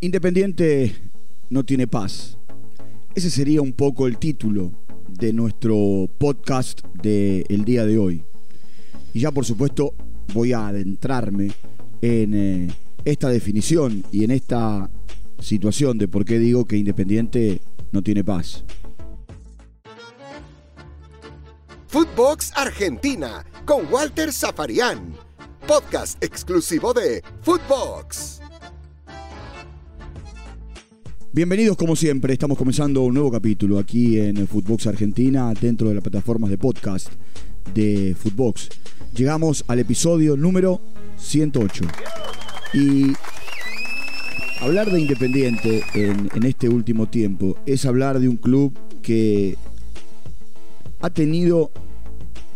Independiente no tiene paz. Ese sería un poco el título de nuestro podcast del día de hoy. Y ya por supuesto voy a adentrarme en eh, esta definición y en esta situación de por qué digo que Independiente no tiene paz. Footbox Argentina con Walter Zafarian. Podcast exclusivo de Footbox. Bienvenidos como siempre, estamos comenzando un nuevo capítulo aquí en Footbox Argentina dentro de las plataformas de podcast de Footbox. Llegamos al episodio número 108. Y hablar de Independiente en, en este último tiempo es hablar de un club que ha tenido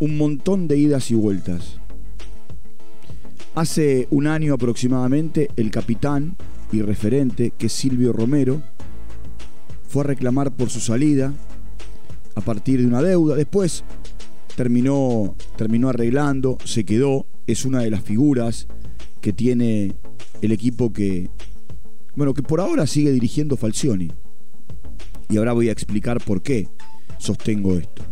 un montón de idas y vueltas. Hace un año aproximadamente el capitán y referente, que es Silvio Romero, fue a reclamar por su salida a partir de una deuda. Después terminó, terminó arreglando, se quedó, es una de las figuras que tiene el equipo que, bueno, que por ahora sigue dirigiendo Falcioni. Y ahora voy a explicar por qué sostengo esto.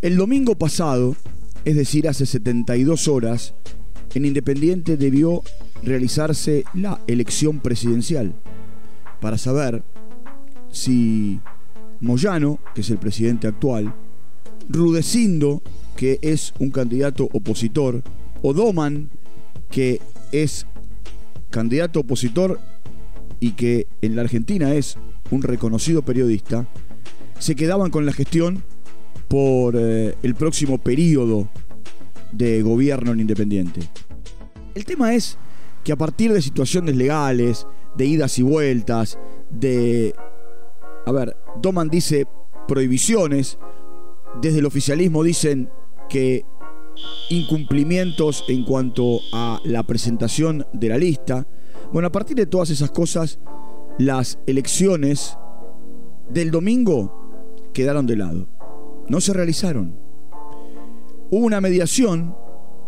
El domingo pasado, es decir, hace 72 horas, en Independiente debió realizarse la elección presidencial para saber si Moyano, que es el presidente actual, Rudecindo, que es un candidato opositor, o Doman, que es candidato opositor y que en la Argentina es un reconocido periodista, se quedaban con la gestión por eh, el próximo periodo de gobierno en Independiente. El tema es que a partir de situaciones legales, de idas y vueltas, de... A ver, Doman dice prohibiciones, desde el oficialismo dicen que incumplimientos en cuanto a la presentación de la lista. Bueno, a partir de todas esas cosas, las elecciones del domingo quedaron de lado. No se realizaron. Hubo una mediación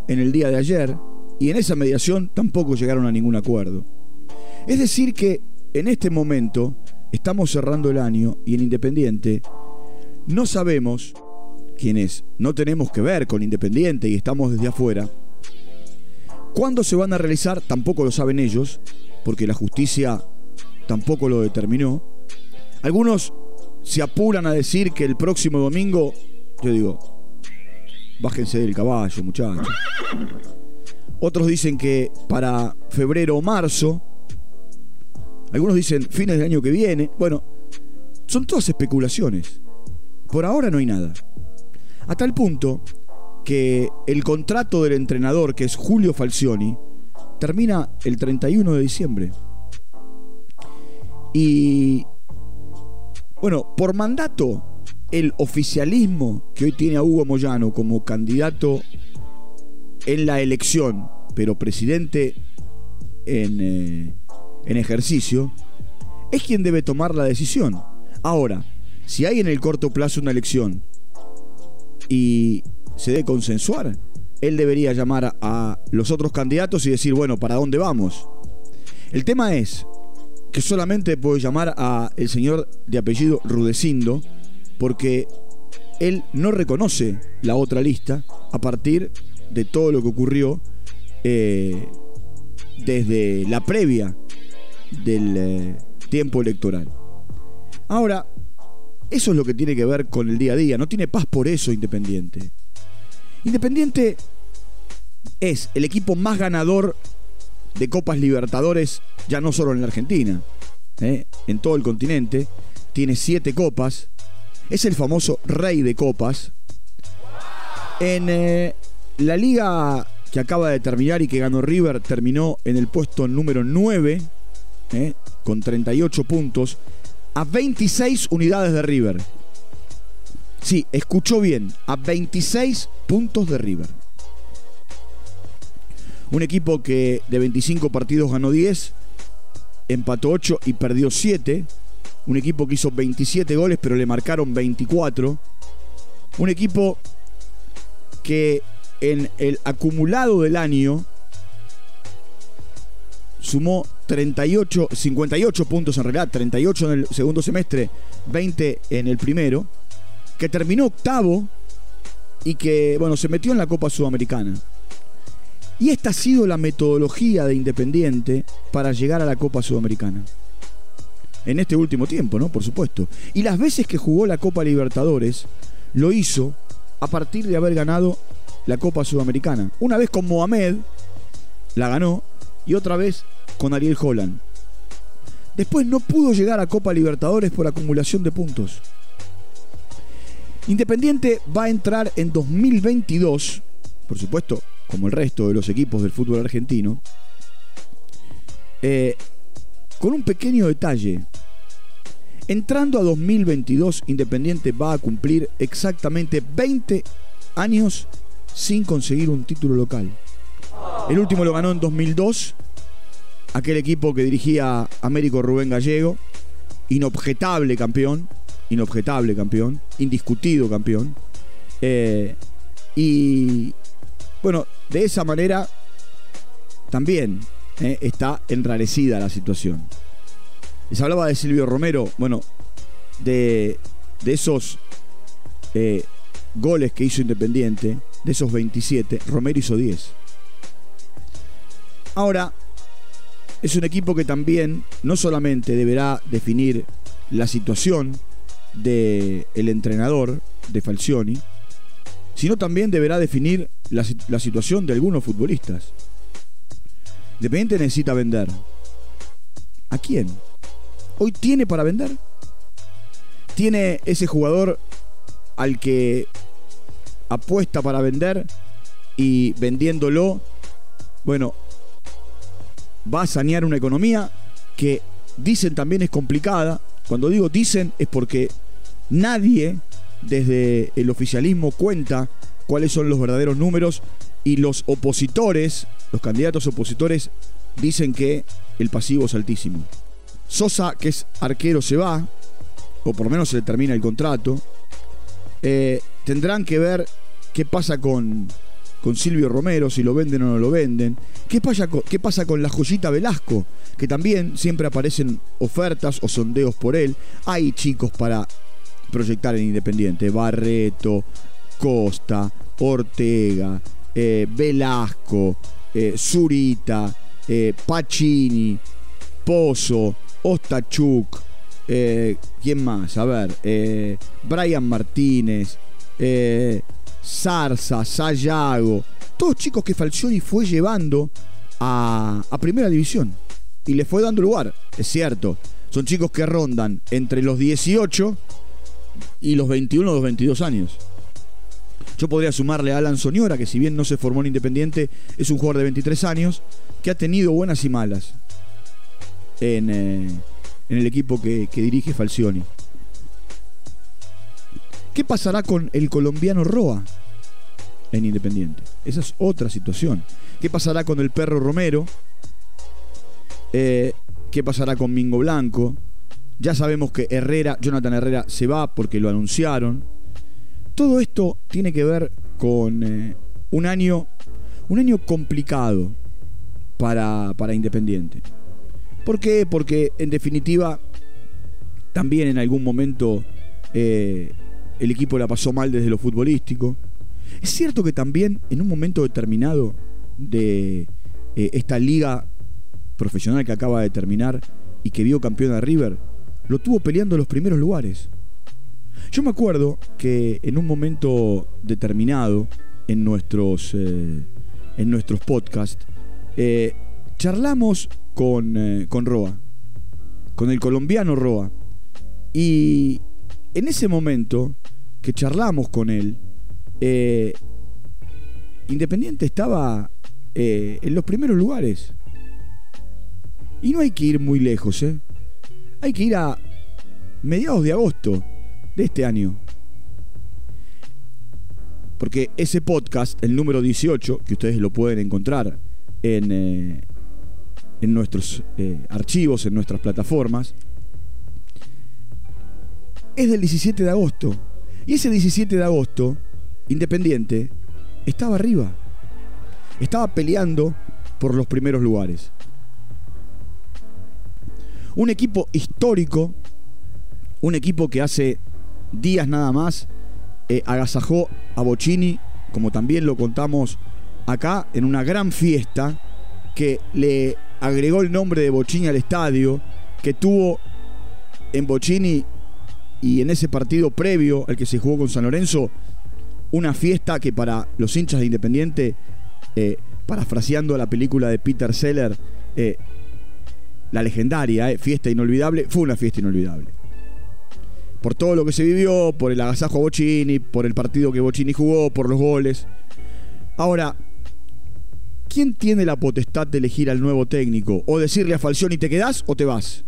en el día de ayer y en esa mediación tampoco llegaron a ningún acuerdo. Es decir que en este momento estamos cerrando el año y en Independiente no sabemos quienes no tenemos que ver con Independiente y estamos desde afuera, cuándo se van a realizar tampoco lo saben ellos, porque la justicia tampoco lo determinó. Algunos se apuran a decir que el próximo domingo, yo digo, bájense del caballo, muchachos. Otros dicen que para febrero o marzo. Algunos dicen fines del año que viene. Bueno, son todas especulaciones. Por ahora no hay nada. A tal punto que el contrato del entrenador, que es Julio Falcioni, termina el 31 de diciembre. Y bueno, por mandato, el oficialismo que hoy tiene a Hugo Moyano como candidato en la elección, pero presidente en, eh, en ejercicio, es quien debe tomar la decisión. Ahora, si hay en el corto plazo una elección y se debe consensuar, él debería llamar a los otros candidatos y decir, bueno, ¿para dónde vamos? El tema es, que solamente puedo llamar a el señor de apellido Rudecindo, porque él no reconoce la otra lista a partir de todo lo que ocurrió eh, desde la previa del eh, tiempo electoral. Ahora, eso es lo que tiene que ver con el día a día. No tiene paz por eso Independiente. Independiente es el equipo más ganador de Copas Libertadores, ya no solo en la Argentina, ¿eh? en todo el continente. Tiene siete copas. Es el famoso rey de copas. En eh, la liga que acaba de terminar y que ganó River, terminó en el puesto número 9, ¿eh? con 38 puntos, a 26 unidades de River. Sí, escuchó bien, a 26 puntos de River. Un equipo que de 25 partidos ganó 10, empató 8 y perdió 7. Un equipo que hizo 27 goles pero le marcaron 24. Un equipo que en el acumulado del año sumó 38, 58 puntos en realidad, 38 en el segundo semestre, 20 en el primero, que terminó octavo y que, bueno, se metió en la Copa Sudamericana. Y esta ha sido la metodología de Independiente para llegar a la Copa Sudamericana. En este último tiempo, ¿no? Por supuesto. Y las veces que jugó la Copa Libertadores, lo hizo a partir de haber ganado la Copa Sudamericana. Una vez con Mohamed, la ganó, y otra vez con Ariel Holland. Después no pudo llegar a Copa Libertadores por acumulación de puntos. Independiente va a entrar en 2022, por supuesto, como el resto de los equipos del fútbol argentino, eh, con un pequeño detalle. Entrando a 2022, Independiente va a cumplir exactamente 20 años sin conseguir un título local. El último lo ganó en 2002, aquel equipo que dirigía Américo Rubén Gallego, inobjetable campeón, inobjetable campeón, indiscutido campeón. Eh, y bueno, de esa manera también eh, está enrarecida la situación. Se hablaba de Silvio Romero, bueno, de, de esos eh, goles que hizo Independiente, de esos 27, Romero hizo 10. Ahora, es un equipo que también no solamente deberá definir la situación del el entrenador de Falcioni, sino también deberá definir la, la situación de algunos futbolistas. Independiente necesita vender. ¿A quién? ¿Hoy tiene para vender? ¿Tiene ese jugador al que apuesta para vender y vendiéndolo, bueno, va a sanear una economía que dicen también es complicada. Cuando digo dicen es porque nadie desde el oficialismo cuenta cuáles son los verdaderos números y los opositores, los candidatos opositores, dicen que el pasivo es altísimo. Sosa, que es arquero, se va, o por lo menos se le termina el contrato. Eh, tendrán que ver qué pasa con con Silvio Romero, si lo venden o no lo venden. ¿Qué pasa, con, ¿Qué pasa con la joyita Velasco? Que también siempre aparecen ofertas o sondeos por él. Hay chicos para proyectar en Independiente. Barreto, Costa, Ortega, eh, Velasco, eh, Zurita, eh, Pacini, Pozo, Ostachuk. ¿Quién más? A ver. Brian Martínez. Zarza, Sayago, todos chicos que Falcioni fue llevando a, primera división y le fue dando lugar, es cierto. Son chicos que rondan entre los 18 y los 21 o los 22 años. Yo podría sumarle a Alan Soñora, que si bien no se formó en Independiente, es un jugador de 23 años, que ha tenido buenas y malas en, eh, el equipo que, que dirige Falcioni. ¿Qué pasará con el colombiano Roa en Independiente? Esa es otra situación. ¿Qué pasará con el perro Romero? Eh, ¿Qué pasará con Mingo Blanco? Ya sabemos que Herrera, Jonathan Herrera se va porque lo anunciaron. Todo esto tiene que ver con eh, un año, un año complicado para, para Independiente. ¿Por qué? Porque en definitiva también en algún momento eh, el equipo la pasó mal desde lo futbolístico. Es cierto que también en un momento determinado de eh, esta liga profesional que acaba de terminar y que vio campeón a River, lo tuvo peleando los primeros lugares. Yo me acuerdo que en un momento determinado en nuestros, eh, en nuestros podcasts, eh, charlamos con, con Roa, con el colombiano Roa. Y en ese momento que charlamos con él, eh, Independiente estaba eh, en los primeros lugares. Y no hay que ir muy lejos, ¿eh? Hay que ir a mediados de agosto de este año. Porque ese podcast, el número 18, que ustedes lo pueden encontrar en, en nuestros archivos, en nuestras plataformas, es del 17 de agosto. Y ese 17 de agosto, Independiente estaba arriba. Estaba peleando por los primeros lugares. Un equipo histórico, un equipo que hace días nada más eh, agasajó a Bocini, como también lo contamos acá, en una gran fiesta que le agregó el nombre de Bocini al estadio, que tuvo en Bocini y en ese partido previo al que se jugó con San Lorenzo, una fiesta que para los hinchas de Independiente, eh, parafraseando la película de Peter Seller, eh, la legendaria, eh, fiesta inolvidable, fue una fiesta inolvidable. Por todo lo que se vivió, por el agasajo a Bocini, por el partido que Bocini jugó, por los goles. Ahora, ¿quién tiene la potestad de elegir al nuevo técnico? O decirle a Falcioni, ¿te quedás o te vas?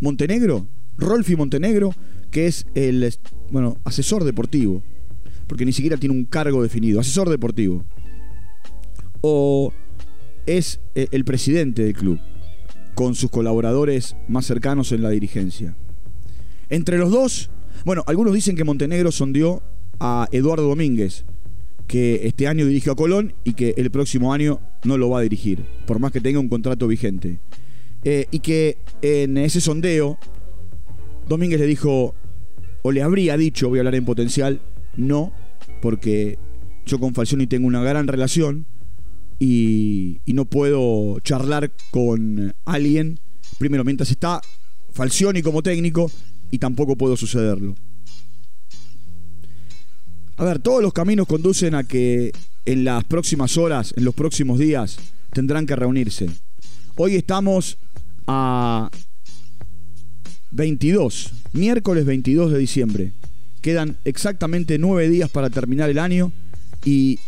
¿Montenegro? ¿Rolfi Montenegro? Que es el bueno, asesor deportivo. Porque ni siquiera tiene un cargo definido. Asesor deportivo. O es eh, el presidente del club con sus colaboradores más cercanos en la dirigencia. Entre los dos, bueno, algunos dicen que Montenegro sondeó a Eduardo Domínguez, que este año dirigió a Colón y que el próximo año no lo va a dirigir, por más que tenga un contrato vigente. Eh, y que en ese sondeo, Domínguez le dijo, o le habría dicho, voy a hablar en potencial, no, porque yo con Falcioni tengo una gran relación, y, no puedo charlar con alguien, primero, mientras está Falcioni como técnico, y tampoco puedo sucederlo. A ver, todos los caminos conducen a que en las próximas horas, en los próximos días, tendrán que reunirse. Hoy estamos a 22, miércoles 22 de diciembre. Quedan exactamente nueve días para terminar el año y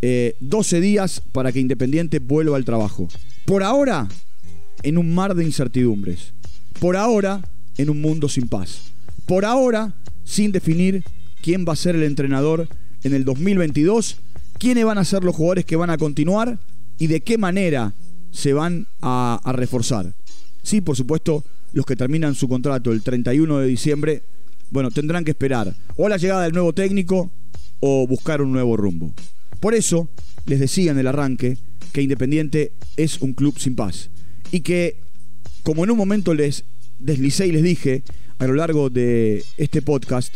12 eh, días para que Independiente vuelva al trabajo. Por ahora, en un mar de incertidumbres. Por ahora, en un mundo sin paz. Por ahora, sin definir quién va a ser el entrenador en el 2022, quiénes van a ser los jugadores que van a continuar y de qué manera se van a reforzar. Sí, por supuesto, los que terminan su contrato el 31 de diciembre, bueno, tendrán que esperar o la llegada del nuevo técnico o buscar un nuevo rumbo. Por eso les decía en el arranque que Independiente es un club sin paz y que, como en un momento les deslicé y les dije a lo largo de este podcast,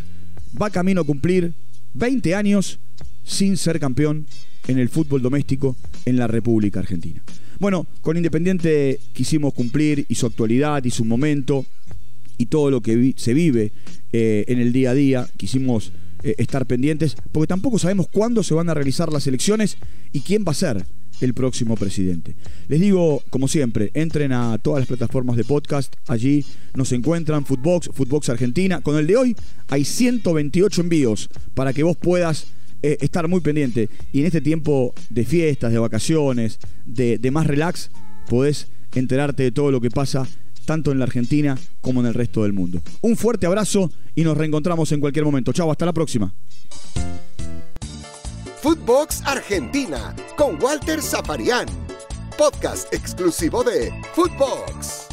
va camino a cumplir 20 años sin ser campeón en el fútbol doméstico en la República Argentina. Bueno, con Independiente quisimos cumplir y su actualidad y su momento y todo lo que se vive eh, en el día a día. Quisimos eh, estar pendientes, porque tampoco sabemos cuándo se van a realizar las elecciones y quién va a ser el próximo presidente. Les digo, como siempre, entren a todas las plataformas de podcast, allí nos encuentran Footbox, Footbox Argentina. Con el de hoy hay 128 envíos para que vos puedas eh, estar muy pendiente. Y en este tiempo de fiestas, de vacaciones, de, de más relax, podés enterarte de todo lo que pasa tanto en la Argentina como en el resto del mundo. Un fuerte abrazo y nos reencontramos en cualquier momento. Chao, hasta la próxima. Footbox Argentina con Walter Zaparián, podcast exclusivo de Footbox.